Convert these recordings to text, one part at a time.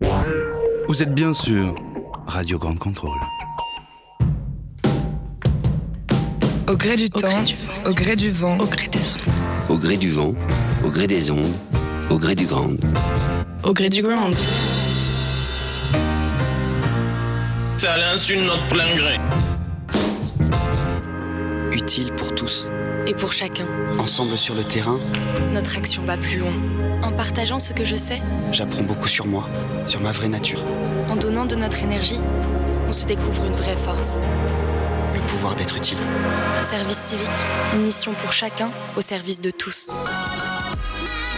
Vous êtes bien sûr Radio Grande Contrôle. Au gré du temps, au gré du vent, au gré des ondes. Au gré du vent, au gré des ondes, au gré du grand. Au gré du grand. Ça l'insulte notre plein gré. Utile pour tous. Et pour chacun. Ensemble sur le terrain, notre action va plus loin. En partageant ce que je sais, j'apprends beaucoup sur moi, sur ma vraie nature. En donnant de notre énergie, on se découvre une vraie force. Le pouvoir d'être utile. Service civique, une mission pour chacun, au service de tous.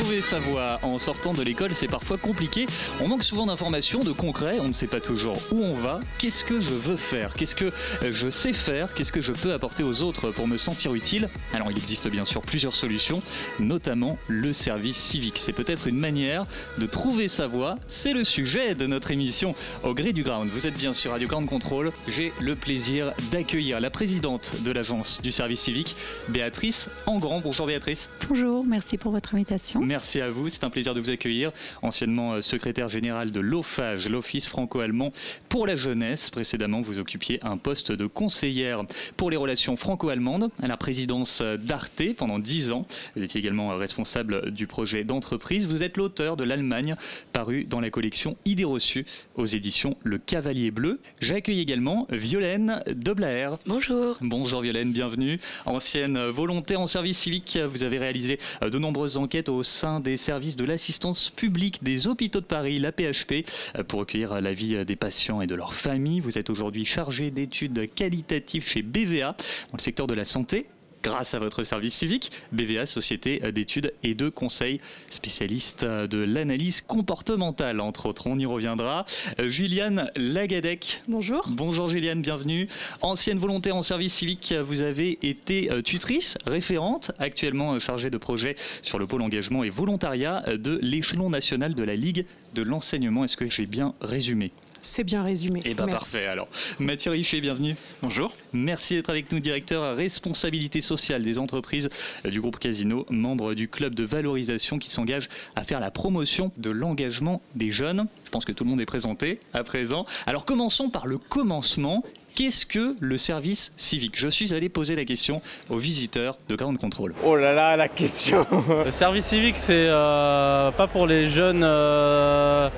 Trouver sa voie en sortant de l'école, c'est parfois compliqué. On manque souvent d'informations, de concret, on ne sait pas toujours où on va. Qu'est-ce que je veux faire? Qu'est-ce que je sais faire? Qu'est-ce que je peux apporter aux autres pour me sentir utile? Alors il existe bien sûr plusieurs solutions, notamment le service civique. C'est peut-être une manière de trouver sa voie. C'est le sujet de notre émission au gré du ground. Vous êtes bien sur Radio Ground Control. J'ai le plaisir d'accueillir la présidente de l'agence du service civique, Béatrice Engrand. Bonjour Béatrice. Bonjour, merci pour votre invitation. Merci à vous, c'est un plaisir de vous accueillir. Anciennement secrétaire général de l'OFAGE, l'Office franco-allemand pour la jeunesse. Précédemment, vous occupiez un poste de conseillère pour les relations franco-allemandes à la présidence d'Arte pendant 10 ans. Vous étiez également responsable du projet d'entreprise. Vous êtes l'auteur de l'Allemagne, paru dans la collection Idées reçues aux éditions Le Cavalier Bleu. J'accueille également Violaine Doblaer. Bonjour. Bonjour Violaine, bienvenue. Ancienne volontaire en service civique, vous avez réalisé de nombreuses enquêtes au sein des services de l'assistance publique des hôpitaux de Paris, la PHP, pour recueillir la vie des patients et de leurs familles. Vous êtes aujourd'hui chargé d'études qualitatives chez BVA dans le secteur de la santé grâce à votre service civique, BVA, Société d'études et de conseils, spécialiste de l'analyse comportementale, entre autres. On y reviendra. Juliane Lagadec. Bonjour. Bonjour Juliane, bienvenue. Ancienne volontaire en service civique, vous avez été tutrice, référente, actuellement chargée de projet sur le pôle engagement et volontariat de l'échelon national de la Ligue de l'enseignement. Est-ce que j'ai bien résumé? C'est bien résumé. Et bah parfait alors. Mathieu Richer, bienvenue. Bonjour. Merci d'être avec nous, directeur responsabilité sociale des entreprises du groupe Casino, membre du club de valorisation qui s'engage à faire la promotion de l'engagement des jeunes. Je pense que tout le monde est présenté à présent. Alors commençons par le commencement. Qu'est-ce que le service civique? Je suis allé poser la question aux visiteurs de Ground Control. Oh là là, la question Le service civique, c'est euh, pas pour les jeunes. Euh,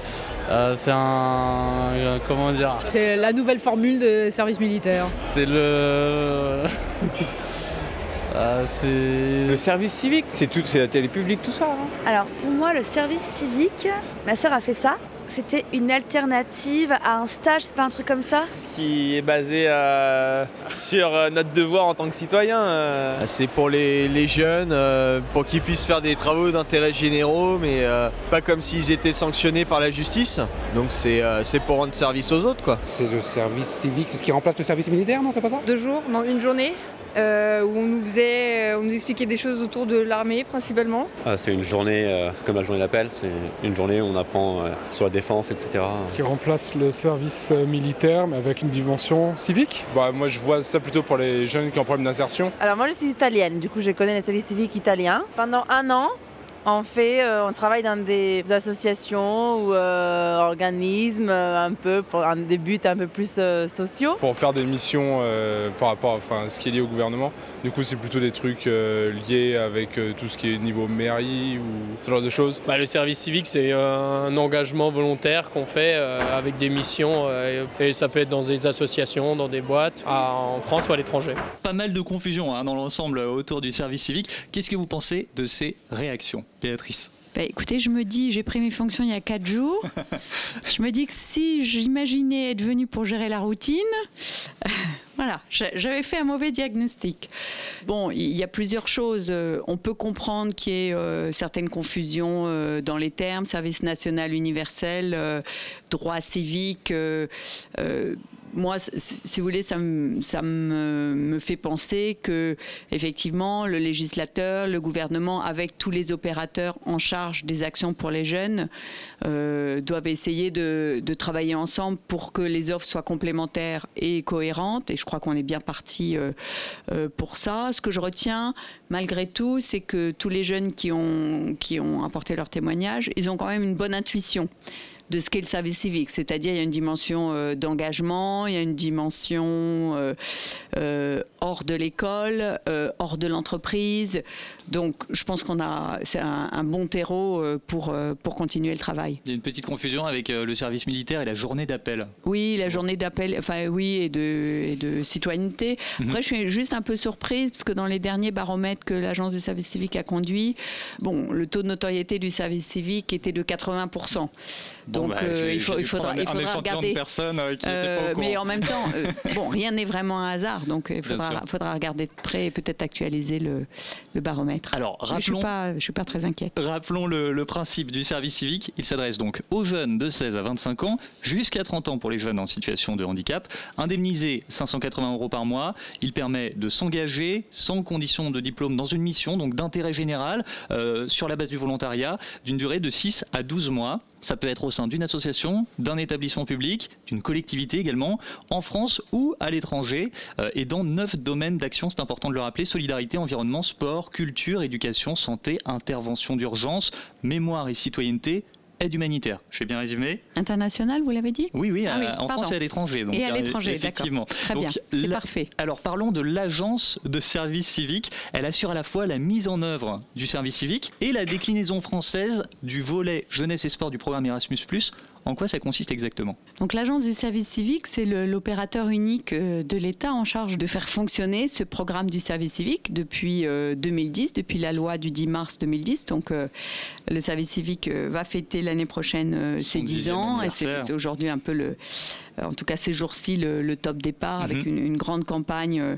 euh, c'est un. comment dire? C'est la nouvelle formule de service militaire. C'est le. Euh, c'est le service civique, c'est tout, c'est la télé publique, tout ça. Hein Alors pour moi, le service civique, ma sœur a fait ça. C'était une alternative à un stage, c'est pas un truc comme ça? Ce qui est basé euh, sur notre devoir en tant que citoyen. Euh. C'est pour les, les jeunes, euh, pour qu'ils puissent faire des travaux d'intérêt généraux, mais pas comme s'ils étaient sanctionnés par la justice. Donc c'est pour rendre service aux autres. quoi. C'est le service civique, c'est ce qui remplace le service militaire, non C'est pas ça? Deux jours, non, une journée? Euh, où on nous faisait, on nous expliquait des choses autour de l'armée principalement. Ah, c'est une journée, euh, c'est comme la journée d'appel, c'est une journée où on apprend euh, sur la défense, etc. Qui remplace le service militaire mais avec une dimension civique? Bah, Moi je vois ça plutôt pour les jeunes qui ont un problème d'insertion. Alors moi je suis italienne, du coup je connais les services civiques italiens. Pendant un an, on fait, euh, on travaille dans des associations ou euh, organismes euh, un peu pour un, des buts un peu plus euh, sociaux. Pour faire des missions euh, par rapport à enfin, ce qui est lié au gouvernement. Du coup, c'est plutôt des trucs euh, liés avec tout ce qui est niveau mairie ou ce genre de choses. Bah, le service civique, c'est un engagement volontaire qu'on fait avec des missions et ça peut être dans des associations, dans des boîtes, à, en France ou à l'étranger. Pas mal de confusion hein, dans l'ensemble autour du service civique. Qu'est-ce que vous pensez de ces réactions? Béatrice bah, écoutez, je me dis, j'ai pris mes fonctions il y a quatre jours. je me dis que si j'imaginais être venue pour gérer la routine, voilà, j'avais fait un mauvais diagnostic. Bon, il y a plusieurs choses. On peut comprendre qu'il y ait euh, certaines confusions euh, dans les termes, service national universel, euh, droit civique. Moi, si vous voulez, ça, me, fait penser que effectivement, le législateur, le gouvernement, avec tous les opérateurs en charge des actions pour les jeunes, euh, doivent essayer de, travailler ensemble pour que les offres soient complémentaires et cohérentes. Et je crois qu'on est bien parti euh, euh, pour ça. Ce que je retiens, malgré tout, c'est que tous les jeunes qui ont apporté leur témoignage, ils ont quand même une bonne intuition de ce qu'est le service civique. C'est-à-dire, il y a une dimension euh, d'engagement, il y a une dimension euh, euh, hors de l'école, hors de l'entreprise. Donc, je pense qu'on a, c'est un, un bon terreau pour, pour continuer le travail. Il y a une petite confusion avec le service militaire et la journée d'appel. Oui, la journée d'appel, enfin oui, et de, et de citoyenneté. Mhm. Après, je suis juste un peu surprise parce que dans les derniers baromètres que l'agence du service civique a conduit, bon, le taux de notoriété du service civique était de 80%. Donc bah, euh, il, faut, il faudra, il faudra regarder. personnes, euh, qui pas au Euh, mais en même temps, bon, rien n'est vraiment un hasard, donc il faudra, regarder de près et peut-être actualiser le, le baromètre. Alors, Mais je suis rappelons- pas, je suis pas très inquiète. Rappelons le, le principe du service civique. Il s'adresse donc aux jeunes de 16 à 25 ans, jusqu'à 30 ans pour les jeunes en situation de handicap. Indemnisé 580 euros par mois, il permet de s'engager sans condition de diplôme dans une mission, donc d'intérêt général, euh, sur la base du volontariat, d'une durée de 6 à 12 mois. Ça peut être au sein d'une association, d'un établissement public, d'une collectivité également, en France ou à l'étranger, euh, et dans neuf domaines d'action, c'est important de le rappeler, solidarité, environnement, sport, culture, éducation, santé, intervention d'urgence, mémoire et citoyenneté, aide humanitaire. J'ai bien résumé International, vous l'avez dit Oui, oui, Ah oui, en pardon. France et à l'étranger. Et à euh, l'étranger. Effectivement. Très bien, c'est parfait. Alors parlons de l'agence de service civique. Elle assure à la fois la mise en œuvre du service civique et la déclinaison française du volet jeunesse et sport du programme Erasmus+. En quoi ça consiste exactement? Donc l'agence du service civique, c'est l'opérateur unique euh, de l'État en charge de faire fonctionner ce programme du service civique depuis euh, 2010, depuis la loi du 10 mars 2010. Donc euh, le service civique euh, va fêter l'année prochaine euh, ses 10 dixième ans et c'est aujourd'hui un peu le, euh, en tout cas ces jours-ci, le, le top départ avec Mhm. une, une grande campagne euh,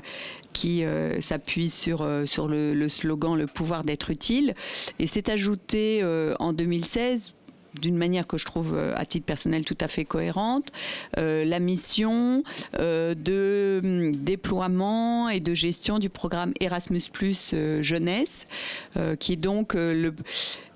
qui euh, s'appuie sur, euh, sur le, le slogan Le pouvoir d'être utile. Et c'est ajouté euh, en 2016 d'une manière que je trouve euh, à titre personnel tout à fait cohérente, euh, la mission euh, de hum, déploiement et de gestion du programme Erasmus Jeunesse, qui est donc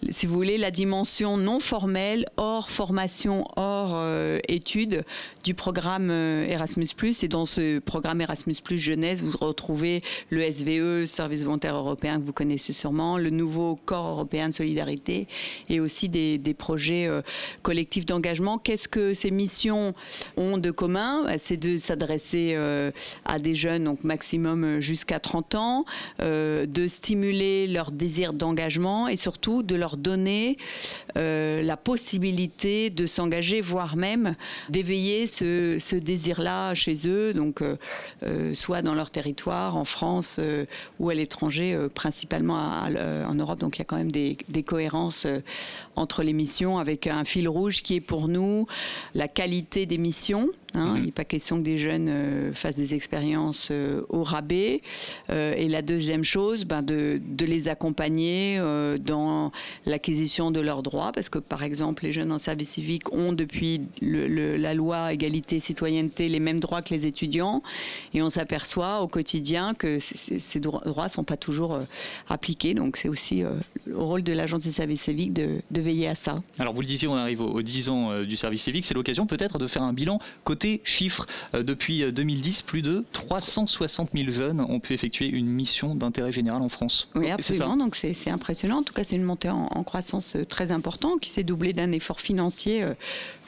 si vous voulez, la dimension non formelle, hors formation, hors études du programme Erasmus+. Et dans ce programme Erasmus+, jeunesse, vous retrouvez le SVE, Service volontaire européen, que vous connaissez sûrement, le nouveau corps européen de solidarité, et aussi des projets euh, collectifs d'engagement. Qu'est-ce que ces missions ont de commun? C'est de s'adresser euh, à des jeunes, donc maximum euh, jusqu'à 30 ans, de stimuler leur désir d'engagement et surtout de leur donner la possibilité de s'engager, voire même d'éveiller ce, désir-là chez eux, donc soit dans leur territoire, en France ou à l'étranger, principalement en Europe. Donc il y a quand même des, cohérences entre les missions, avec un fil rouge qui est pour nous la qualité des missions. Hein. Il n'est pas question que des jeunes euh, fassent des expériences euh, au rabais. Euh, et la deuxième chose, ben, de, de les accompagner dans l'acquisition de leurs droits, parce que par exemple, les jeunes en service civique ont depuis le- le- la loi égalité citoyenneté les mêmes droits que les étudiants, et on s'aperçoit au quotidien que ces droits ne sont pas toujours appliqués. Donc c'est aussi le rôle de l'agence des services civiques de, de veiller à ça. Alors vous le disiez, on arrive aux, aux 10 ans du service civique. C'est l'occasion peut-être de faire un bilan côté chiffres. Euh, depuis euh, 2010, plus de 360 000 jeunes ont pu effectuer une mission d'intérêt général en France. Oui, absolument. Donc c'est impressionnant. En tout cas, c'est une montée en, en croissance euh, très importante qui s'est doublée d'un effort financier euh,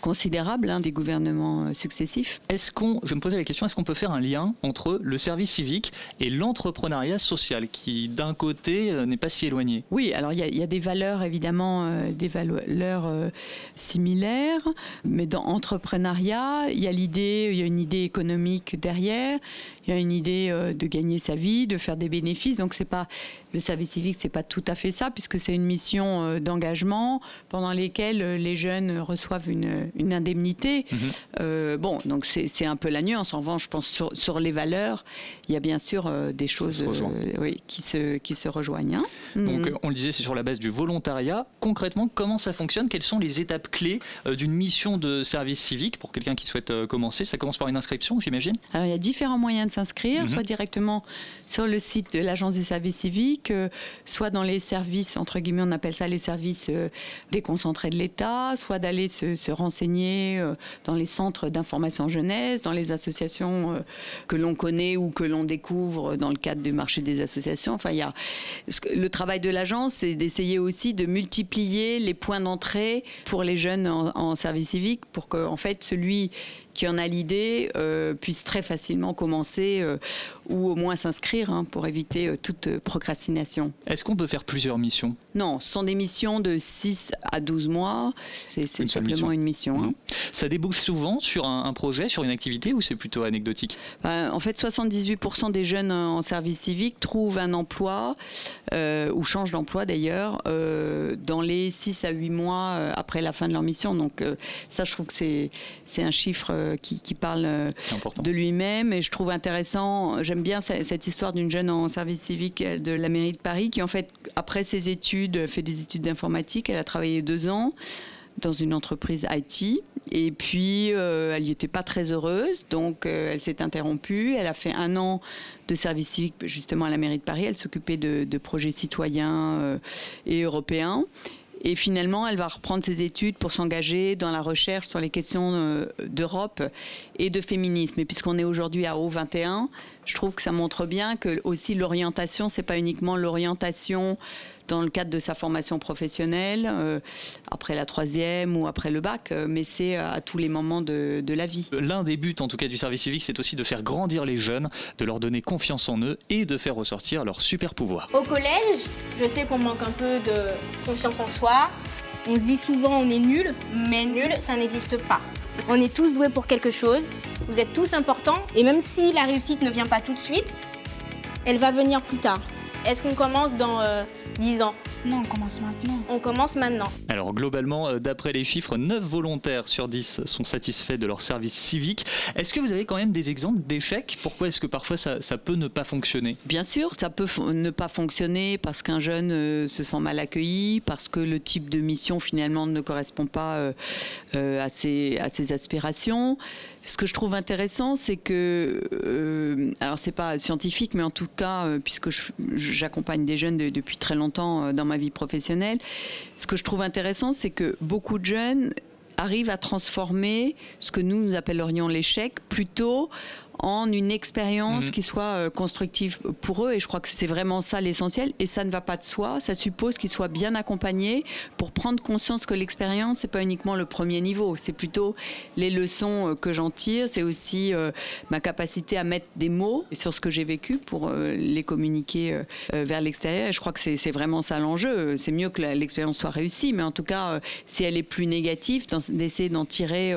considérable hein, des gouvernements euh, successifs. Est-ce qu'on, je me posais la question, est-ce qu'on peut faire un lien entre le service civique et l'entrepreneuriat social, qui d'un côté euh, n'est pas si éloigné? Oui, alors il y, a- il y a des valeurs évidemment, euh, des valeurs euh, similaires, mais dans entrepreneuriat, il y a l'idée, il y a une idée économique derrière, il y a une idée euh, de gagner sa vie, de faire des bénéfices. Donc c'est pas le service civique, c'est pas tout à fait ça, puisque c'est une mission euh, d'engagement pendant lesquelles euh, les jeunes reçoivent une, une indemnité. Euh, bon, donc c'est un peu la nuance. En revanche, je pense sur, sur les valeurs, il y a bien sûr des choses oui, qui, se, qui se rejoignent. hein. Donc Mhm. euh, on le disait, c'est sur la base du volontariat. Concrètement, comment ça fonctionne? Quelles sont les étapes clés d'une mission de service civique pour quelqu'un qui souhaite commencer? Ça commence par une inscription, j'imagine? Alors, il y a différents moyens de s'inscrire, Mhm. soit directement sur le site de l'agence du service civique, soit dans les services, entre guillemets, on appelle ça les services euh, déconcentrés de l'État, soit d'aller se, se renseigner euh, dans les centres d'information jeunesse, dans les associations euh, que l'on connaît ou que l'on découvre dans le cadre du marché des associations. Enfin, il y a le travail de l'agence, c'est d'essayer aussi de multiplier les points d'entrée pour les jeunes en, en service civique, pour que en fait celui qui en a l'idée euh, puisse très facilement commencer euh, ou au moins s'inscrire hein, pour éviter euh, toute euh, procrastination. Est-ce qu'on peut faire plusieurs missions? Non, ce sont des missions de 6 à 12 mois. C'est simplement mission. une mission. hein. Ça débouche souvent sur un, un projet, sur une activité ou c'est plutôt anecdotique? Ben, en fait, 78% des jeunes en service civique trouvent un emploi ou changent d'emploi d'ailleurs dans les 6 à 8 mois après la fin de leur mission. Donc ça, je trouve que c'est un chiffre qui, qui parle euh, de lui-même et je trouve intéressant. J'aime bien ce- cette histoire d'une jeune en service civique euh, de la mairie de Paris qui en fait après ses études euh, fait des études d'informatique. Elle a travaillé deux ans dans une entreprise IT. Et puis, euh, elle n'y était pas très heureuse, donc euh, elle s'est interrompue. Elle a fait un an de service civique justement à la mairie de Paris. Elle s'occupait de, de projets citoyens euh, et européens. Et finalement, elle va reprendre ses études pour s'engager dans la recherche sur les questions euh, d'Europe et de féminisme. Et puisqu'on est aujourd'hui à O21, je trouve que ça montre bien que aussi l'orientation, c'est pas uniquement l'orientation dans le cadre de sa formation professionnelle, euh, après la troisième ou après le bac, euh, mais c'est à tous les moments de, de la vie. L'un des buts, en tout cas, du service civique, c'est aussi de faire grandir les jeunes, de leur donner confiance en eux et de faire ressortir leur super pouvoir. Au collège, je sais qu'on manque un peu de confiance en soi. On se dit souvent on est nul, mais nul, ça n'existe pas. On est tous doués pour quelque chose, vous êtes tous importants, et même si la réussite ne vient pas tout de suite, elle va venir plus tard. Est-ce qu'on commence dans euh, 10 ans? Non, on commence maintenant. On commence maintenant. Alors globalement, euh, d'après les chiffres, 9 volontaires sur 10 sont satisfaits de leur service civique. Est-ce que vous avez quand même des exemples d'échecs? Pourquoi est-ce que parfois ça, ça peut ne pas fonctionner? Bien sûr, ça peut ne pas fonctionner parce qu'un jeune euh, se sent mal accueilli, parce que le type de mission finalement ne correspond pas euh, euh, à, ses, à ses aspirations. Ce que je trouve intéressant, c'est que, euh, alors c'est pas scientifique, mais en tout cas, euh, puisque je- j'accompagne des jeunes de- depuis très longtemps euh, dans ma vie professionnelle, ce que je trouve intéressant, c'est que beaucoup de jeunes arrivent à transformer ce que nous, nous appellerions l'échec plutôt en une expérience Mhm. qui soit euh, constructive pour eux. Et je crois que c'est vraiment ça l'essentiel. Et ça ne va pas de soi. Ça suppose qu'ils soient bien accompagnés pour prendre conscience que l'expérience, c'est pas uniquement le premier niveau. C'est plutôt les leçons euh, que j'en tire. C'est aussi euh, ma capacité à mettre des mots sur ce que j'ai vécu pour euh, les communiquer euh, vers l'extérieur. Et je crois que c'est vraiment ça l'enjeu. C'est mieux que l'expérience soit réussie, mais en tout cas, si elle est plus négative, d'essayer d'en tirer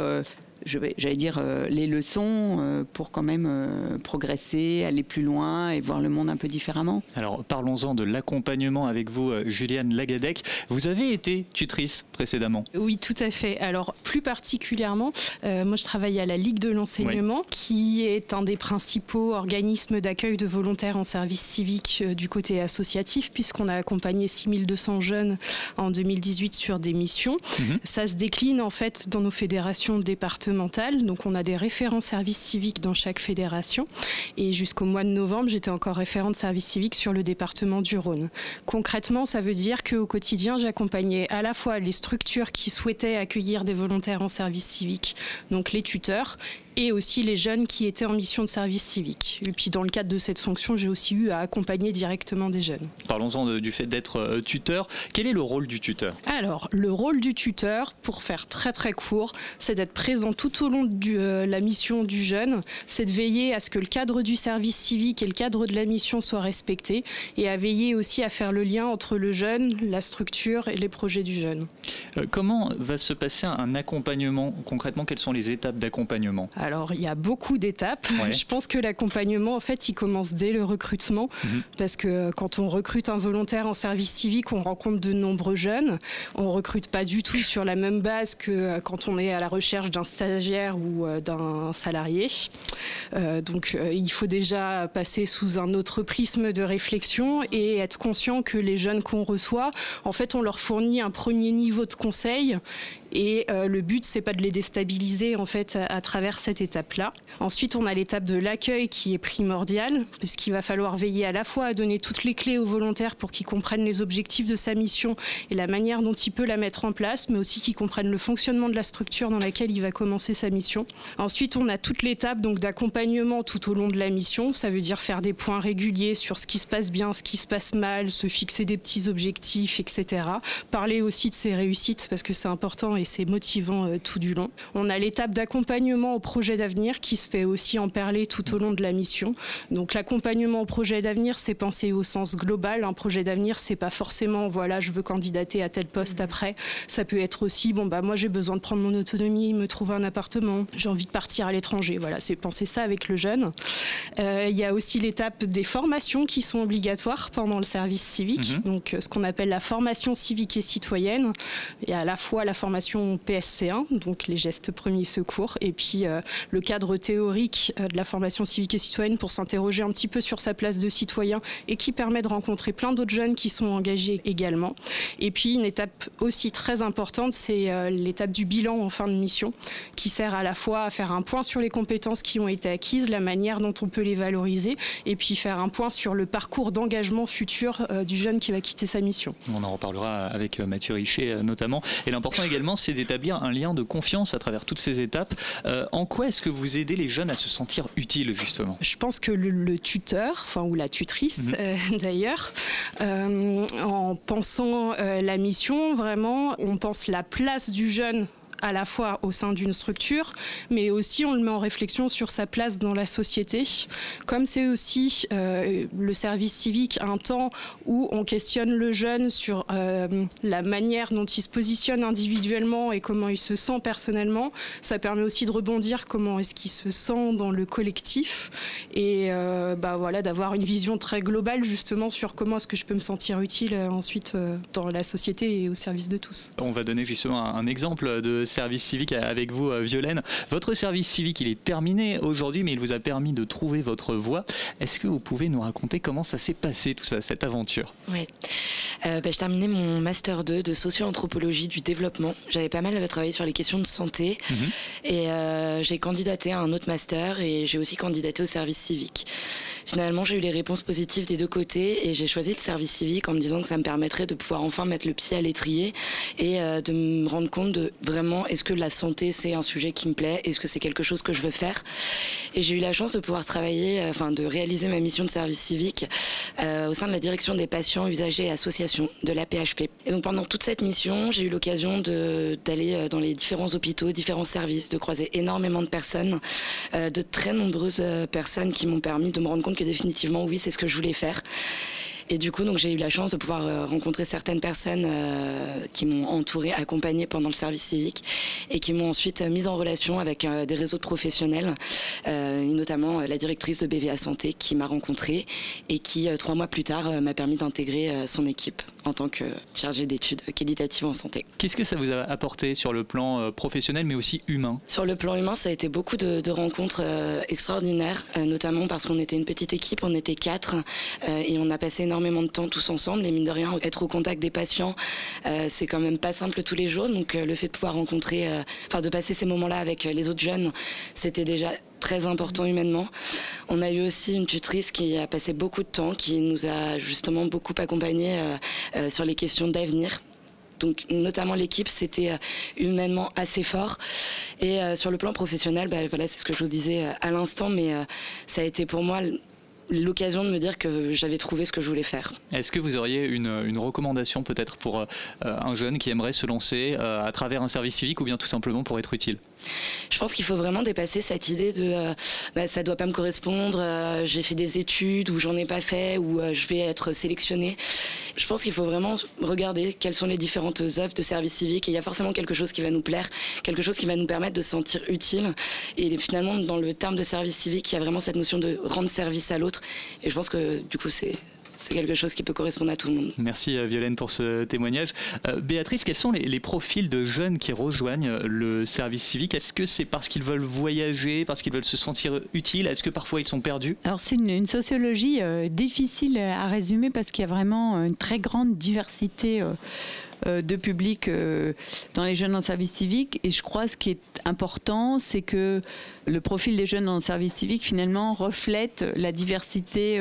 je vais, j'allais dire, euh, les leçons euh, pour quand même euh, progresser, aller plus loin et voir le monde un peu différemment. Alors parlons-en de l'accompagnement avec vous, Juliane Lagadec. Vous avez été tutrice précédemment. Oui, tout à fait. Alors, plus particulièrement, euh, moi, je travaille à la Ligue de l'enseignement, qui est un des principaux organismes d'accueil de volontaires en service civique euh, du côté associatif, puisqu'on a accompagné 6200 jeunes en 2018 sur des missions. Mhm. Ça se décline en fait dans nos fédérations départementales. Donc, on a des référents service civique dans chaque fédération. Et jusqu'au mois de novembre, j'étais encore référente service civique sur le département du Rhône. Concrètement, ça veut dire qu'au quotidien, j'accompagnais à la fois les structures qui souhaitaient accueillir des volontaires en service civique, donc les tuteurs, et aussi les jeunes qui étaient en mission de service civique. Et puis dans le cadre de cette fonction, j'ai aussi eu à accompagner directement des jeunes. Parlons-en de- du fait d'être euh, tuteur. Quel est le rôle du tuteur? Alors, le rôle du tuteur, pour faire très très court, c'est d'être présent tout au long de la mission du jeune, c'est de veiller à ce que le cadre du service civique et le cadre de la mission soient respectés, et à veiller aussi à faire le lien entre le jeune, la structure et les projets du jeune. Euh, Comment va se passer un accompagnement? Concrètement, quelles sont les étapes d'accompagnement? Alors, il y a beaucoup d'étapes. Ouais. Je pense que l'accompagnement, en fait, il commence dès le recrutement. Mhm. Parce que euh, quand on recrute un volontaire en service civique, on rencontre de nombreux jeunes. On recrute pas du tout sur la même base que euh, quand on est à la recherche d'un stagiaire ou euh, d'un salarié. Euh, donc, il faut déjà passer sous un autre prisme de réflexion et être conscient que les jeunes qu'on reçoit, en fait, on leur fournit un premier niveau de conseil Et euh, le but, c'est pas de les déstabiliser en fait à, travers cette étape-là. Ensuite, on a l'étape de l'accueil qui est primordiale, puisqu'il va falloir veiller à la fois à donner toutes les clés aux volontaires pour qu'ils comprennent les objectifs de sa mission et la manière dont il peut la mettre en place, mais aussi qu'ils comprennent le fonctionnement de la structure dans laquelle il va commencer sa mission. Ensuite, on a toute l'étape donc d'accompagnement tout au long de la mission. Ça veut dire faire des points réguliers sur ce qui se passe bien, ce qui se passe mal, se fixer des petits objectifs, etc. Parler aussi de ses réussites parce que c'est important c'est motivant euh, tout du long. On a l'étape d'accompagnement au projet d'avenir qui se fait aussi en perler tout au long de la mission. Donc l'accompagnement au projet d'avenir, c'est penser au sens global. Un projet d'avenir, c'est pas forcément voilà, je veux candidater à tel poste après. Ça peut être aussi bon bah moi j'ai besoin de prendre mon autonomie, me trouver un appartement, j'ai envie de partir à l'étranger. Voilà, c'est penser ça avec le jeune. Euh, Il y a aussi l'étape des formations qui sont obligatoires pendant le service civique. Donc euh, ce qu'on appelle la formation civique et citoyenne. Il y a à la fois la formation PSC1, donc les gestes premiers secours, et puis euh, le cadre théorique euh, de la formation civique et citoyenne pour s'interroger un petit peu sur sa place de citoyen et qui permet de rencontrer plein d'autres jeunes qui sont engagés également. Et puis une étape aussi très importante, c'est euh, l'étape du bilan en fin de mission, qui sert à la fois à faire un point sur les compétences qui ont été acquises, la manière dont on peut les valoriser, et puis faire un point sur le parcours d'engagement futur du jeune qui va quitter sa mission. On en reparlera avec Mathieu Richet notamment. Et l'important également, c'est d'établir un lien de confiance à travers toutes ces étapes. Euh, en quoi est-ce que vous aidez les jeunes à se sentir utiles justement? Je pense que le, le tuteur, enfin ou la tutrice Mhm. euh, d'ailleurs, euh, en pensant la mission, vraiment, on pense la place du jeune à la fois au sein d'une structure, mais aussi on le met en réflexion sur sa place dans la société. Comme c'est aussi euh, le service civique un temps où on questionne le jeune sur euh, la manière dont il se positionne individuellement et comment il se sent personnellement, ça permet aussi de rebondir comment est-ce qu'il se sent dans le collectif et euh, bah voilà d'avoir une vision très globale justement sur comment est-ce que je peux me sentir utile ensuite dans la société et au service de tous. On va donner justement un exemple de service civique avec vous, euh, Violaine. Votre service civique, il est terminé aujourd'hui, mais il vous a permis de trouver votre voie. Est-ce que vous pouvez nous raconter comment ça s'est passé, tout ça, cette aventure? Ouais. Euh, bah, je terminais mon master 2 de socio-anthropologie du développement. J'avais pas mal travaillé sur les questions de santé et euh, j'ai candidaté à un autre master et j'ai aussi candidaté au service civique. Finalement, j'ai eu les réponses positives des deux côtés et j'ai choisi le service civique en me disant que ça me permettrait de pouvoir enfin mettre le pied à l'étrier et euh, de me rendre compte de vraiment est-ce que la santé c'est un sujet qui me plaît, est-ce que c'est quelque chose que je veux faire? Et j'ai eu la chance de pouvoir travailler, euh, enfin de réaliser ma mission de service civique euh, au sein de la direction des patients, usagers et associations de la PHP. Et donc pendant toute cette mission, j'ai eu l'occasion d'aller euh, dans les différents hôpitaux, différents services, de croiser énormément de personnes, de très nombreuses personnes qui m'ont permis de me rendre compte que définitivement oui, c'est ce que je voulais faire. Et du coup, j'ai eu la chance de pouvoir euh, rencontrer certaines personnes euh, qui m'ont entourée, accompagnée pendant le service civique et qui m'ont ensuite euh, mise en relation avec des réseaux de professionnels, et notamment la directrice de BVA Santé qui m'a rencontrée et qui, trois mois plus tard, m'a permis d'intégrer son équipe en tant que chargée d'études qualitatives en santé. Qu'est-ce que ça vous a apporté sur le plan euh, professionnel, mais aussi humain? Sur le plan humain, ça a été beaucoup de, de rencontres euh, extraordinaires, euh, notamment parce qu'on était une petite équipe, on était quatre, euh, et on a passé énormément de temps tous ensemble. Et mine de rien, être au contact des patients, c'est quand même pas simple tous les jours. Donc le fait de pouvoir rencontrer, enfin de passer ces moments-là avec les autres jeunes, c'était déjà très important humainement. On a eu aussi une tutrice qui a passé beaucoup de temps, qui nous a justement beaucoup accompagnés euh, euh, sur les questions d'avenir. Donc notamment l'équipe, c'était euh, humainement assez fort. Et sur le plan professionnel, bah, voilà, c'est ce que je vous disais à l'instant, mais ça a été pour moi l'occasion de me dire que j'avais trouvé ce que je voulais faire. Est-ce que vous auriez une, recommandation peut-être pour un jeune qui aimerait se lancer à travers un service civique ou bien tout simplement pour être utile? Je pense qu'il faut vraiment dépasser cette idée de euh, bah, ça doit pas me correspondre, euh, j'ai fait des études ou j'en ai pas fait ou euh, je vais être sélectionné. Je pense qu'il faut vraiment regarder quelles sont les différentes œuvres de service civique et il y a forcément quelque chose qui va nous plaire, quelque chose qui va nous permettre de se sentir utile. Et finalement, dans le terme de service civique, il y a vraiment cette notion de rendre service à l'autre. Et je pense que du coup, c'est c'est quelque chose qui peut correspondre à tout le monde. Merci euh, Violaine pour ce témoignage. Euh, Béatrice, quels sont les, les profils de jeunes qui rejoignent euh, le service civique? Est-ce que c'est parce qu'ils veulent voyager, parce qu'ils veulent se sentir utiles? Est-ce que parfois ils sont perdus? Alors c'est une, une sociologie euh, difficile à résumer parce qu'il y a vraiment une très grande diversité euh, de public dans les jeunes en service civique. Et je crois ce qui est important, c'est que le profil des jeunes en service civique finalement reflète la diversité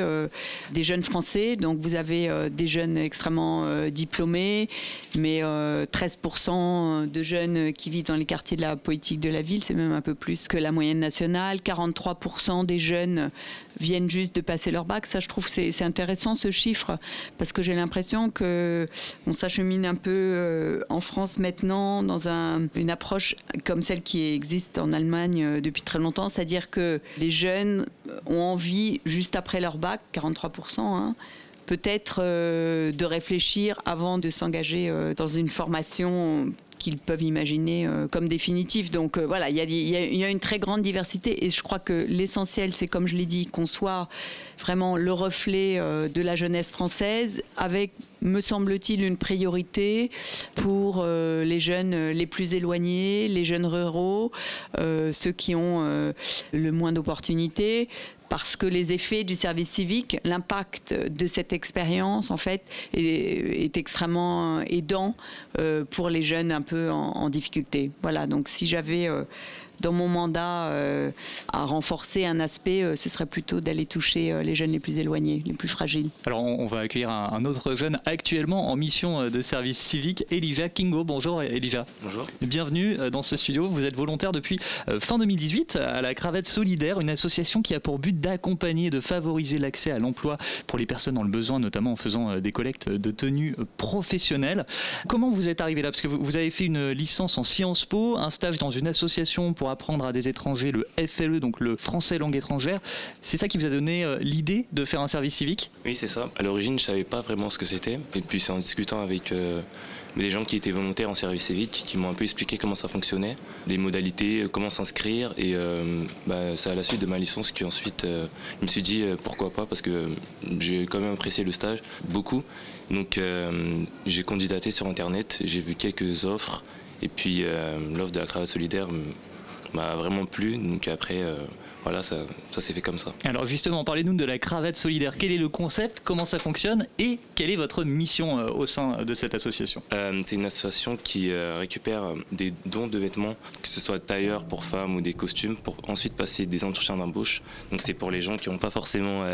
des jeunes français. Donc vous avez des jeunes extrêmement diplômés, mais 13% de jeunes qui vivent dans les quartiers de la politique de la ville, c'est même un peu plus que la moyenne nationale. 43% des jeunes viennent juste de passer leur bac. Ça, je trouve, c'est intéressant ce chiffre parce que j'ai l'impression que on s'achemine un peu euh, en France maintenant dans une approche comme celle qui existe en Allemagne euh, depuis très longtemps, c'est-à-dire que les jeunes ont envie juste après leur bac, 43%. Hein, peut-être euh, de réfléchir avant de s'engager dans une formation qu'ils peuvent imaginer euh, comme définitif. Donc euh, voilà, il y, a une très grande diversité et je crois que l'essentiel, c'est comme je l'ai dit, qu'on soit vraiment le reflet euh, de la jeunesse française avec me semble-t-il, une priorité pour les jeunes les plus éloignés, les jeunes ruraux, ceux qui ont le moins d'opportunités, parce que les effets du service civique, l'impact de cette expérience, en fait, est, extrêmement aidant euh, pour les jeunes un peu en, difficulté. Voilà, donc si j'avais euh, dans mon mandat euh, à renforcer un aspect, euh, ce serait plutôt d'aller toucher euh, les jeunes les plus éloignés, les plus fragiles. Alors on va accueillir un, autre jeune actuellement en mission de service civique, Elijah Kingo. Bonjour Elijah. Bonjour. Bienvenue dans ce studio. Vous êtes volontaire depuis fin 2018 à la Cravate Solidaire, une association qui a pour but d'accompagner et de favoriser l'accès à l'emploi pour les personnes dans le besoin, notamment en faisant des collectes de tenues professionnelles. Comment vous êtes arrivé là? Parce que vous avez fait une licence en Sciences Po, un stage dans une association pour apprendre à des étrangers le FLE, donc le français langue étrangère. C'est ça qui vous a donné euh, l'idée de faire un service civique? Oui, c'est ça. À l'origine, je savais pas vraiment ce que c'était. Et puis c'est en discutant avec euh, des gens qui étaient volontaires en service civique qui m'ont un peu expliqué comment ça fonctionnait, les modalités, euh, comment s'inscrire. Et bah, c'est à la suite de ma licence qu'ensuite je me suis dit pourquoi pas parce que j'ai quand même apprécié le stage beaucoup. Donc j'ai candidaté sur internet, j'ai vu quelques offres et puis l'offre de la cravate solidaire m'a vraiment plu. Donc après, euh, voilà, ça, ça s'est fait comme ça. Alors justement, parlez-nous de la cravate solidaire. Quel est le concept? Comment ça fonctionne? Et quelle est votre mission euh, au sein de cette association? Euh, C'est une association qui euh, récupère des dons de vêtements, que ce soit tailleurs pour femmes ou des costumes, pour ensuite passer des entretiens d'embauche. Donc c'est pour les gens qui n'ont pas forcément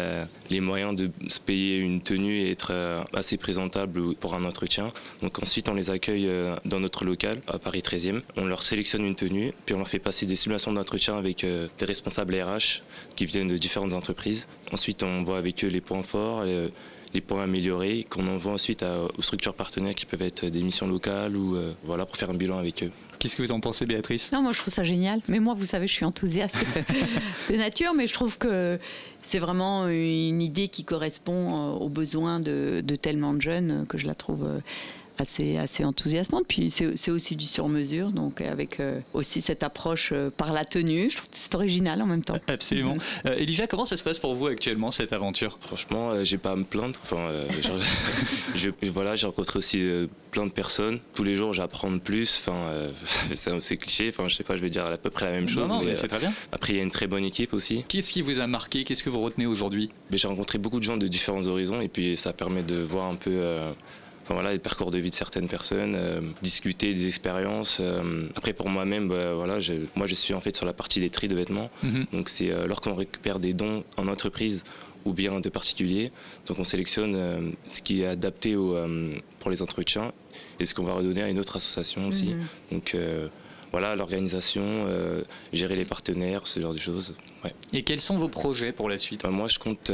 les moyens de se payer une tenue et être assez présentable pour un entretien. Donc ensuite on les accueille dans notre local à Paris 13e. On leur sélectionne une tenue, puis on leur fait passer des simulations d'entretien avec des responsables RH qui viennent de différentes entreprises. Ensuite, on voit avec eux les points forts, les, points améliorés, qu'on envoie ensuite aux structures partenaires qui peuvent être des missions locales ou euh, voilà pour faire un bilan avec eux. Qu'est-ce que vous en pensez, Béatrice? Non, moi je trouve ça génial. Mais moi, vous savez, je suis enthousiaste de nature, mais je trouve que c'est vraiment une idée qui correspond euh, aux besoins de, de tellement de jeunes que je la trouve euh, assez, assez enthousiasmante. Puis c'est aussi du sur-mesure, donc avec euh, aussi cette approche euh, par la tenue. Je trouve que c'est original en même temps. Absolument. Mm-hmm. Euh, Elijah, comment ça se passe pour vous actuellement, cette aventure? Franchement, j'ai pas à me plaindre. Enfin, je, voilà, j'ai rencontré aussi plein de personnes. Tous les jours, j'apprends plus. Enfin, c'est cliché. Enfin, je sais pas, je vais dire à peu près la même chose. Non, mais, c'est très bien. Après, il y a une très bonne équipe aussi. Qu'est-ce qui vous a marqué? Qu'est-ce que vous retenez aujourd'hui? J'ai rencontré beaucoup de gens de différents horizons et puis ça permet de voir un peu enfin voilà, les parcours de vie de certaines personnes, euh, discuter des expériences. Euh, après pour moi-même, bah, voilà, moi je suis en fait sur la partie des tri de vêtements. Mhm. Donc c'est euh, lorsqu'on récupère des dons en entreprise ou bien de particuliers, donc on sélectionne ce qui est adapté au, pour les entretiens et ce qu'on va redonner à une autre association aussi. Mhm. Donc voilà, l'organisation, gérer les partenaires, ce genre de choses. Et quels sont vos projets pour la suite? Moi, je compte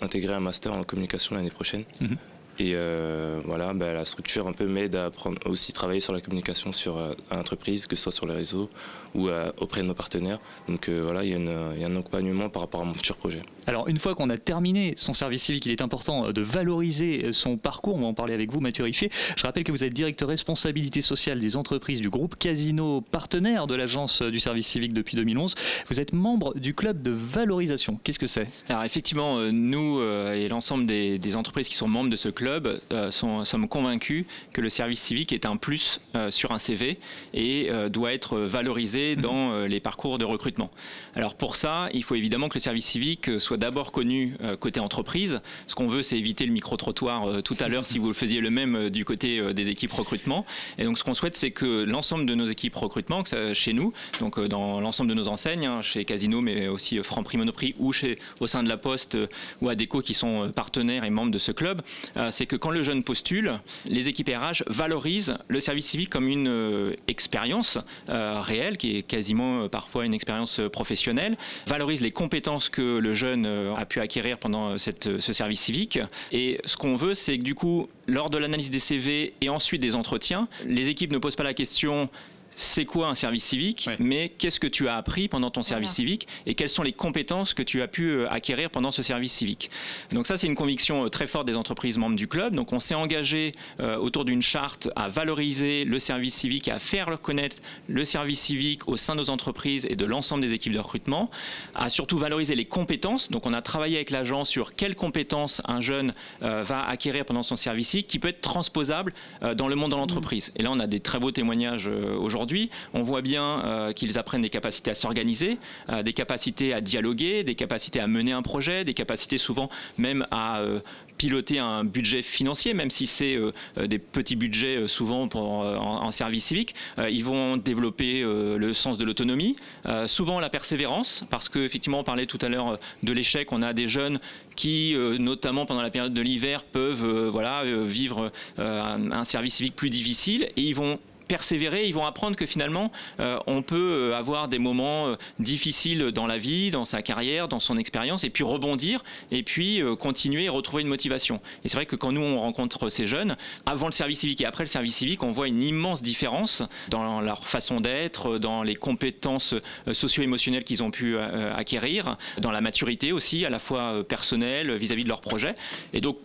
intégrer un master en communication l'année prochaine. Mhm. Et euh, voilà, bah, la structure un peu m'aide à apprendre, aussi travailler sur la communication sur euh, l'entreprise, que ce soit sur les réseaux ou euh, auprès de nos partenaires. Donc voilà, il y, a un accompagnement par rapport à mon futur projet. Alors une fois qu'on a terminé son service civique, il est important de valoriser son parcours. On va en parler avec vous, Mathieu Richer. Je rappelle que vous êtes directeur responsabilité sociale des entreprises du groupe Casino, partenaire de l'agence du service civique depuis 2011. Vous êtes membre du club de valorisation. Qu'est-ce que c'est? Alors effectivement, nous et l'ensemble des, des entreprises qui sont membres de ce club, euh, sommes convaincus que le service civique est un plus euh, sur un CV et euh, doit être valorisé valoriser dans les parcours de recrutement. Alors pour ça, il faut évidemment que le service civique soit d'abord connu côté entreprise. Ce qu'on veut, c'est éviter le micro-trottoir tout à l'heure si vous le faisiez le même du côté des équipes recrutement. Et donc ce qu'on souhaite, c'est que l'ensemble de nos équipes recrutement, que ça, chez nous, donc dans l'ensemble de nos enseignes, hein, chez Casino, mais aussi Franprix Monoprix ou chez, au sein de la Poste ou Adéco qui sont partenaires et membres de ce club, euh, c'est que quand le jeune postule, les équipes RH valorisent le service civique comme une euh, expérience euh, réelle, qui est quasiment euh, parfois une expérience professionnelle, valorisent les compétences que le jeune a pu acquérir pendant ce service civique. Et ce qu'on veut, c'est que du coup, lors de l'analyse des CV et ensuite des entretiens, les équipes ne posent pas la question c'est quoi un service civique, mais qu'est-ce que tu as appris pendant ton service civique et quelles sont les compétences que tu as pu euh, acquérir pendant ce service civique. Donc ça, c'est une conviction euh, très forte des entreprises membres du club. Donc on s'est engagé euh, autour d'une charte à valoriser le service civique et à faire connaître le service civique au sein de nos entreprises et de l'ensemble des équipes de recrutement, à surtout valoriser les compétences. Donc on a travaillé avec l'agent sur quelles compétences un jeune euh, va acquérir pendant son service civique qui peut être transposable euh, dans le monde de l'entreprise. Et là, on a des très beaux témoignages euh, On voit bien euh, qu'ils apprennent des capacités à s'organiser, euh, des capacités à dialoguer, des capacités à mener un projet, des capacités souvent même à euh, piloter un budget financier, même si c'est des petits budgets souvent en, service civique. Ils vont développer le sens de l'autonomie, souvent la persévérance, parce qu'effectivement on parlait tout à l'heure de l'échec. On a des jeunes qui, notamment pendant la période de l'hiver, peuvent voilà, vivre un service civique plus difficile et ils vont persévérer, ils vont apprendre que finalement, euh, on peut euh, avoir des moments euh, difficiles dans la vie, dans sa carrière, dans son expérience, et puis rebondir, et puis continuer et retrouver une motivation. Et c'est vrai que quand nous, on rencontre ces jeunes, avant le service civique et après le service civique, on voit une immense différence dans leur façon d'être, dans les compétences socio-émotionnelles qu'ils ont pu acquérir, dans la maturité aussi, à la fois personnelle, vis-à-vis de leur projet. Et donc,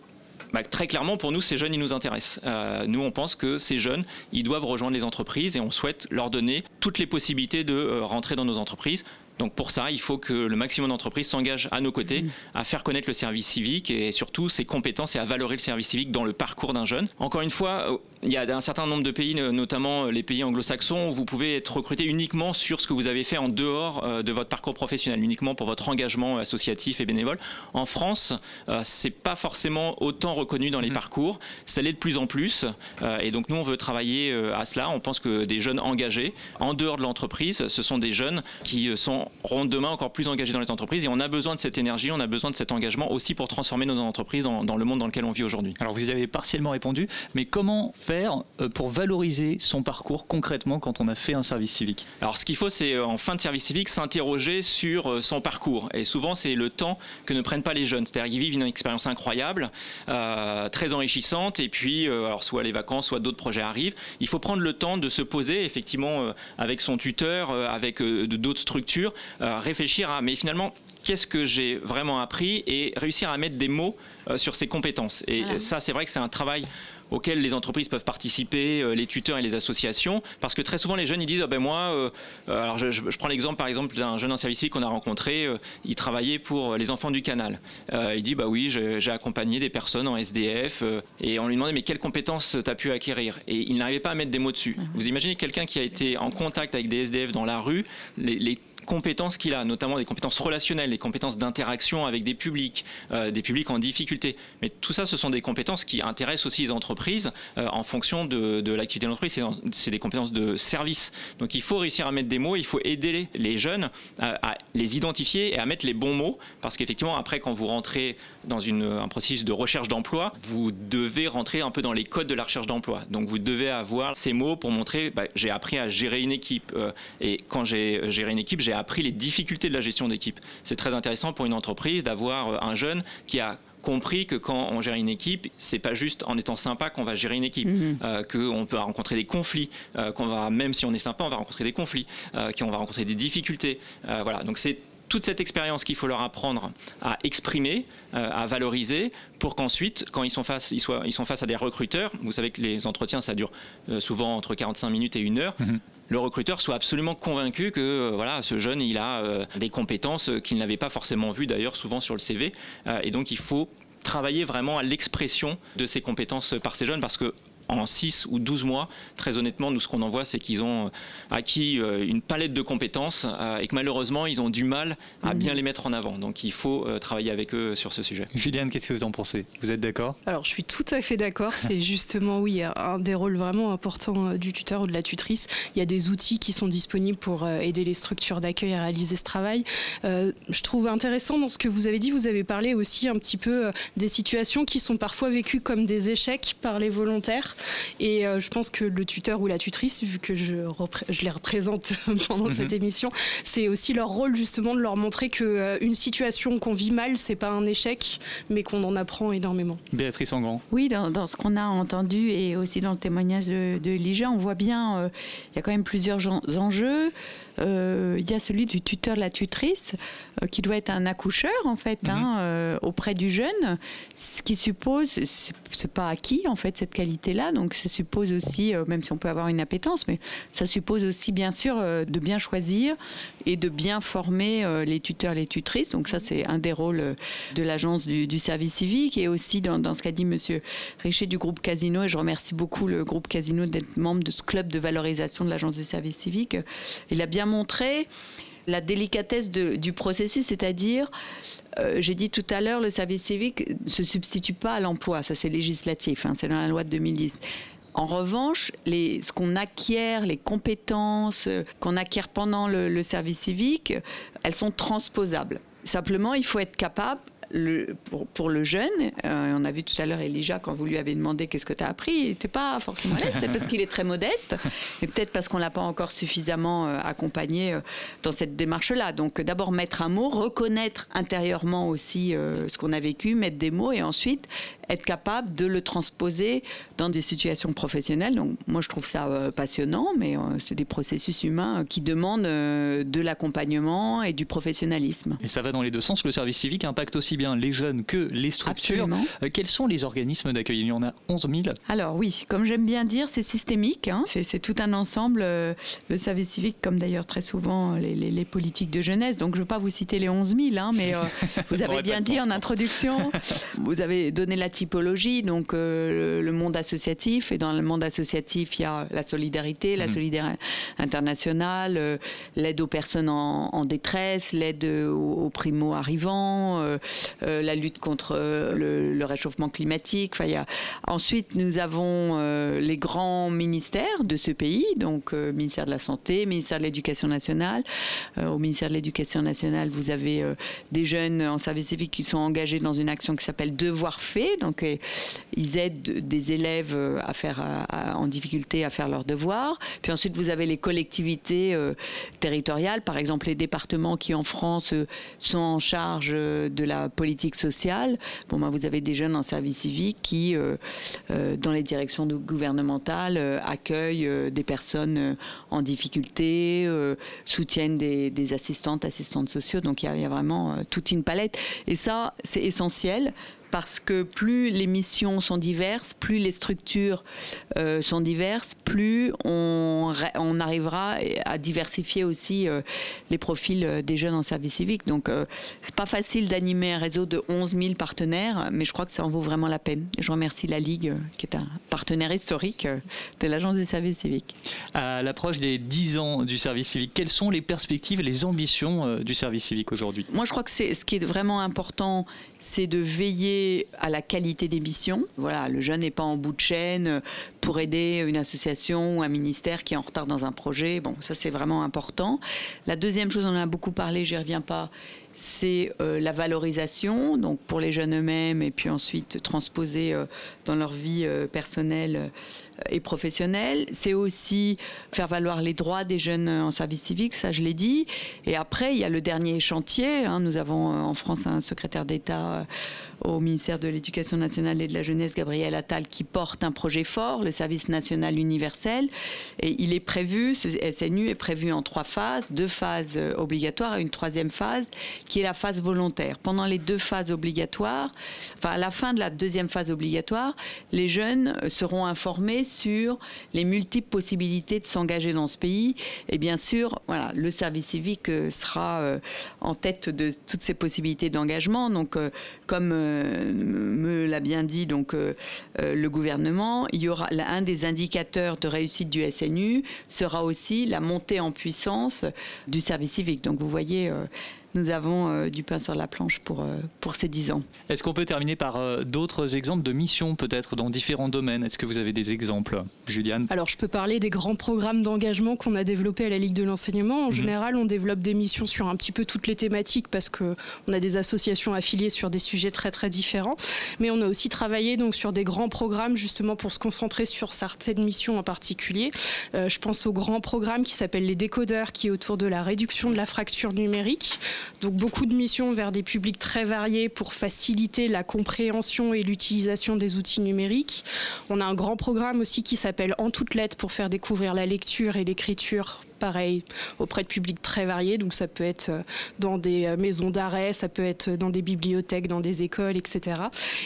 bah, très clairement, pour nous, ces jeunes, ils nous intéressent. Euh, nous, on pense que ces jeunes, ils doivent rejoindre les entreprises et on souhaite leur donner toutes les possibilités de euh, rentrer dans nos entreprises. Donc pour ça, il faut que le maximum d'entreprises s'engagent à nos côtés, à faire connaître le service civique et surtout ses compétences et à valoriser le service civique dans le parcours d'un jeune. Encore une fois, il y a un certain nombre de pays, euh, notamment les pays anglo-saxons, où vous pouvez être recruté uniquement sur ce que vous avez fait en dehors euh, de votre parcours professionnel, uniquement pour votre engagement associatif et bénévole. En France, euh, c'est pas forcément autant reconnu dans les parcours. Ça l'est de plus en plus. Euh, Et donc nous, on veut travailler euh, à cela. On pense que des jeunes engagés, en dehors de l'entreprise, ce sont des jeunes qui euh, auront demain encore plus engagés dans les entreprises. Et on a besoin de cette énergie, on a besoin de cet engagement aussi pour transformer nos entreprises dans, dans le monde dans lequel on vit aujourd'hui. Alors vous y avez partiellement répondu, mais comment faire euh, pour valoriser son parcours concrètement quand on a fait un service civique Alors ce qu'il faut, c'est euh, en fin de service civique s'interroger sur euh, son parcours. Et souvent, c'est le temps que ne prennent pas les jeunes. C'est-à-dire qu'ils vivent une expérience incroyable, euh, très enrichissante, et puis, euh, alors soit les vacances, soit d'autres projets arrivent. Il faut prendre le temps de se poser, effectivement, euh, avec son tuteur, euh, avec euh, d'autres structures, euh, réfléchir à, mais finalement, qu'est-ce que j'ai vraiment appris et réussir à mettre des mots euh, sur ses compétences. Et Voilà. ça, c'est vrai que c'est un travail auquel les entreprises peuvent participer, euh, les tuteurs et les associations, parce que très souvent les jeunes ils disent Ah ben moi, euh, euh, alors je, je- je prends l'exemple par exemple d'un jeune en service civique qu'on a rencontré, il travaillait pour les enfants du canal. Il dit bah oui, j'ai accompagné des personnes en SDF et on lui demandait mais quelles compétences tu as pu acquérir? Et il n'arrivait pas à mettre des mots dessus. Vous imaginez quelqu'un qui a été en contact avec des SDF dans la rue, les, les compétences qu'il a, notamment des compétences relationnelles, des compétences d'interaction avec des publics, euh, des publics en difficulté. Mais tout ça, ce sont des compétences qui intéressent aussi les entreprises euh, en fonction de, de l'activité de l'entreprise. C'est- des compétences de service. Donc il faut réussir à mettre des mots, il faut aider les, jeunes à, à les identifier et à mettre les bons mots. Parce qu'effectivement, après, quand vous rentrez dans une, un processus de recherche d'emploi, vous devez rentrer un peu dans les codes de la recherche d'emploi. Donc vous devez avoir ces mots pour montrer, bah, j'ai appris à gérer une équipe. euh, et quand j'ai géré une équipe, j'ai appris les difficultés de la gestion d'équipe. C'est très intéressant pour une entreprise d'avoir euh, un jeune qui a compris que quand on gère une équipe, c'est pas juste en étant sympa qu'on va gérer une équipe, euh, qu'on peut rencontrer des conflits, euh, qu'on va même si on est sympa, on va rencontrer des conflits, euh, qu'on va rencontrer des difficultés. Euh, voilà, donc c'est toute cette expérience qu'il faut leur apprendre à exprimer, euh, à valoriser, pour qu'ensuite, quand ils sont, face, ils, soient, ils sont face à des recruteurs, vous savez que les entretiens, ça dure euh, souvent entre 45 minutes et une heure, le recruteur soit absolument convaincu que euh, voilà, ce jeune, il a euh, des compétences euh, qu'il n'avait pas forcément vues d'ailleurs souvent sur le CV. Et donc il faut travailler vraiment à l'expression de ces compétences par ces jeunes parce que en 6 ou 12 mois, très honnêtement, nous, ce qu'on en voit, c'est qu'ils ont acquis une palette de compétences et que malheureusement, ils ont du mal à Mhm. bien les mettre en avant. Donc, il faut travailler avec eux sur ce sujet. Juliane, qu'est-ce que vous en pensez? Vous êtes d'accord? Alors, je suis tout à fait d'accord. C'est justement, oui, un des rôles vraiment importants euh, du tuteur ou de la tutrice. Il y a des outils qui sont disponibles pour euh, aider les structures d'accueil à réaliser ce travail. Euh, je trouve intéressant dans ce que vous avez dit, vous avez parlé aussi un petit peu euh, des situations qui sont parfois vécues comme des échecs par les volontaires. Et euh, je pense que le tuteur ou la tutrice, vu que je, repré- je les représente pendant Mhm. cette émission, c'est aussi leur rôle justement de leur montrer que euh, une situation qu'on vit mal, c'est pas un échec, mais qu'on en apprend énormément. Béatrice Engrand. Oui, dans, dans ce qu'on a entendu et aussi dans le témoignage de, de Elijah, on voit bien, euh, il y a quand même plusieurs enjeux. Euh, Il y a celui du tuteur, la tutrice, euh, qui doit être un accoucheur en fait hein, euh, auprès du jeune, ce qui suppose, c'est pas acquis en fait cette qualité-là, donc ça suppose aussi, même si on peut avoir une appétence, mais ça suppose aussi bien sûr de bien choisir et de bien former euh, les tuteurs, les tutrices. Donc ça c'est un des rôles euh, de l'agence du, service civique et aussi dans, ce qu'a dit Monsieur Richer du groupe Casino. Et je remercie beaucoup le groupe Casino d'être membre de ce club de valorisation de l'agence du service civique. Il a bien montré la délicatesse du processus, c'est-à-dire, euh, j'ai dit tout à l'heure, le service civique ne se substitue pas à l'emploi, ça c'est législatif, hein, c'est dans la loi de 2010. En revanche, ce qu'on acquiert, les compétences euh, qu'on acquiert pendant le, service civique, elles sont transposables. Simplement, il faut être capable, le- pour, le jeune, euh, on a vu tout à l'heure Elijah, quand vous lui avez demandé qu'est-ce que tu as appris, il n'était pas forcément à l'aise, peut-être parce qu'il est très modeste, mais peut-être parce qu'on l'a pas encore suffisamment euh, accompagné dans cette démarche-là. Donc d'abord mettre un mot, reconnaître intérieurement aussi ce qu'on a vécu, mettre des mots et ensuite être capable de le transposer dans des situations professionnelles. Donc moi je trouve ça euh, passionnant, mais euh, c'est des processus humains euh, qui demandent euh, de l'accompagnement et du professionnalisme. Et ça va dans les deux sens. Le service civique impacte aussi bien les jeunes que les structures. Quels sont les organismes d'accueil? Il y en a 11 000. Alors oui, comme j'aime bien dire, c'est systémique. hein. C'est, tout un ensemble. le service civique, comme d'ailleurs très souvent les, les- les politiques de jeunesse. Donc je ne vais pas vous citer les 11 000, hein, mais vous avez bien dit en introduction. vous avez donné la typologie. Donc euh, le, monde associatif. Et dans le monde associatif, il y a la solidarité, la Mhm. solidarité internationale, euh, l'aide aux personnes en, en détresse, l'aide aux, aux primo-arrivants, euh, la lutte contre le, le réchauffement climatique. Enfin, il y a... Ensuite, nous avons les grands ministères de ce pays, donc ministère de la Santé, ministère de l'Éducation nationale. Au ministère de l'Éducation nationale, vous avez des jeunes en service civique qui sont engagés dans une action qui s'appelle Devoir fait. Donc, euh, ils aident des élèves euh, à faire, en difficulté à faire leurs devoirs. Puis ensuite, vous avez les collectivités euh, territoriales, par exemple les départements qui en France sont en charge de la politique sociale. Bon, ben, vous avez des jeunes en service civique qui, dans les directions gouvernementales, accueillent des personnes en difficulté, soutiennent des, assistantes, assistantes sociaux. Donc il y a, vraiment toute une palette. Et ça, c'est essentiel parce que plus les missions sont diverses, plus les structures euh, sont diverses, plus on, on arrivera à diversifier aussi euh, les profils euh, des jeunes en service civique. Donc, euh, c'est pas facile d'animer un réseau de 11 000 partenaires, mais je crois que ça en vaut vraiment la peine. Je remercie la Ligue, qui est un partenaire historique de l'Agence du service civique. À l'approche des 10 ans du service civique, quelles sont les perspectives, les ambitions du service civique aujourd'hui? Moi, je crois que c'est ce qui est vraiment important, c'est de veiller à la qualité des missions. Voilà, le jeune n'est pas en bout de chaîne euh, pour aider une association ou un ministère qui est en retard dans un projet. Bon, ça c'est vraiment important. La deuxième chose, on en a beaucoup parlé, j'y reviens pas. C'est euh, la valorisation, donc pour les jeunes eux-mêmes, et puis ensuite transposer euh, dans leur vie personnelle et professionnelle. C'est aussi faire valoir les droits des jeunes en service civique, ça je l'ai dit. Et après, il y a le dernier chantier. hein. Nous avons euh, en France un secrétaire d'État euh, au ministère de l'Éducation nationale et de la jeunesse, Gabriel Attal, qui porte un projet fort, le service national universel. Et il est prévu, ce SNU est prévu en trois phases, deux phases euh, obligatoires et une troisième phase qui est la phase volontaire. Pendant les deux phases obligatoires, enfin à la fin de la deuxième phase obligatoire, les jeunes seront informés sur les multiples possibilités de s'engager dans ce pays. Et bien sûr, voilà, le service civique euh, sera euh, en tête de toutes ces possibilités d'engagement. Donc, euh, comme me l'a bien dit donc le gouvernement, il y aura un des indicateurs de réussite du SNU sera aussi la montée en puissance du service civique. Donc, vous voyez nous avons euh, du pain sur la planche pour, euh, pour ces 10 ans. Est-ce qu'on peut terminer par euh, d'autres exemples de missions peut-être dans différents domaines? Est-ce que vous avez des exemples, Juliane? Alors je peux parler des grands programmes d'engagement qu'on a développés à la Ligue de l'enseignement. En mhm. général, on développe des missions sur un petit peu toutes les thématiques parce qu'on a des associations affiliées sur des sujets très très différents. Mais on a aussi travaillé donc sur des grands programmes justement pour se concentrer sur certaines missions en particulier. je pense au grand programme qui s'appelle les décodeurs qui est autour de la réduction de la fracture numérique. Donc beaucoup de missions vers des publics très variés pour faciliter la compréhension et l'utilisation des outils numériques. On a un grand programme aussi qui s'appelle En toutes lettres pour faire découvrir la lecture et l'écriture auprès de publics très variés. Donc ça peut être euh, dans des euh, maisons d'arrêt, ça peut être dans des bibliothèques, dans des écoles, etc.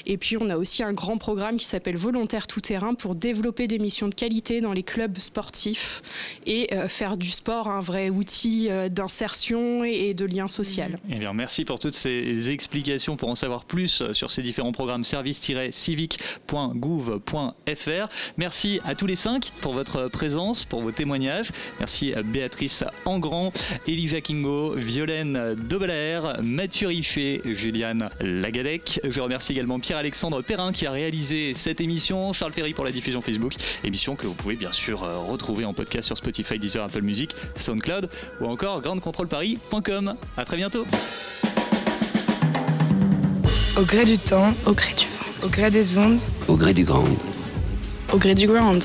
Et puis on a aussi un grand programme qui s'appelle Volontaire tout terrain pour développer des missions de qualité dans les clubs sportifs et euh, faire du sport un vrai outil d'insertion et de lien social. Eh bien, merci pour toutes ces explications. Pour en savoir plus sur ces différents programmes, service-civique.gouv.fr. Merci à tous les cinq pour votre présence, pour vos témoignages. Merci Béatrice Engrand, Elie Jacquingo, Violaine Dobelair, Mathieu Richer, Juliane Lagadec. Je remercie également Pierre-Alexandre Perrin qui a réalisé cette émission, Charles Ferry pour la diffusion Facebook, émission que vous pouvez bien sûr euh, retrouver en podcast sur Spotify, Deezer, Apple Music, SoundCloud ou encore grandecontrôleparis.com. À très bientôt. Au gré du temps, au gré du vent, au gré des ondes, au gré du grand, au gré du grand.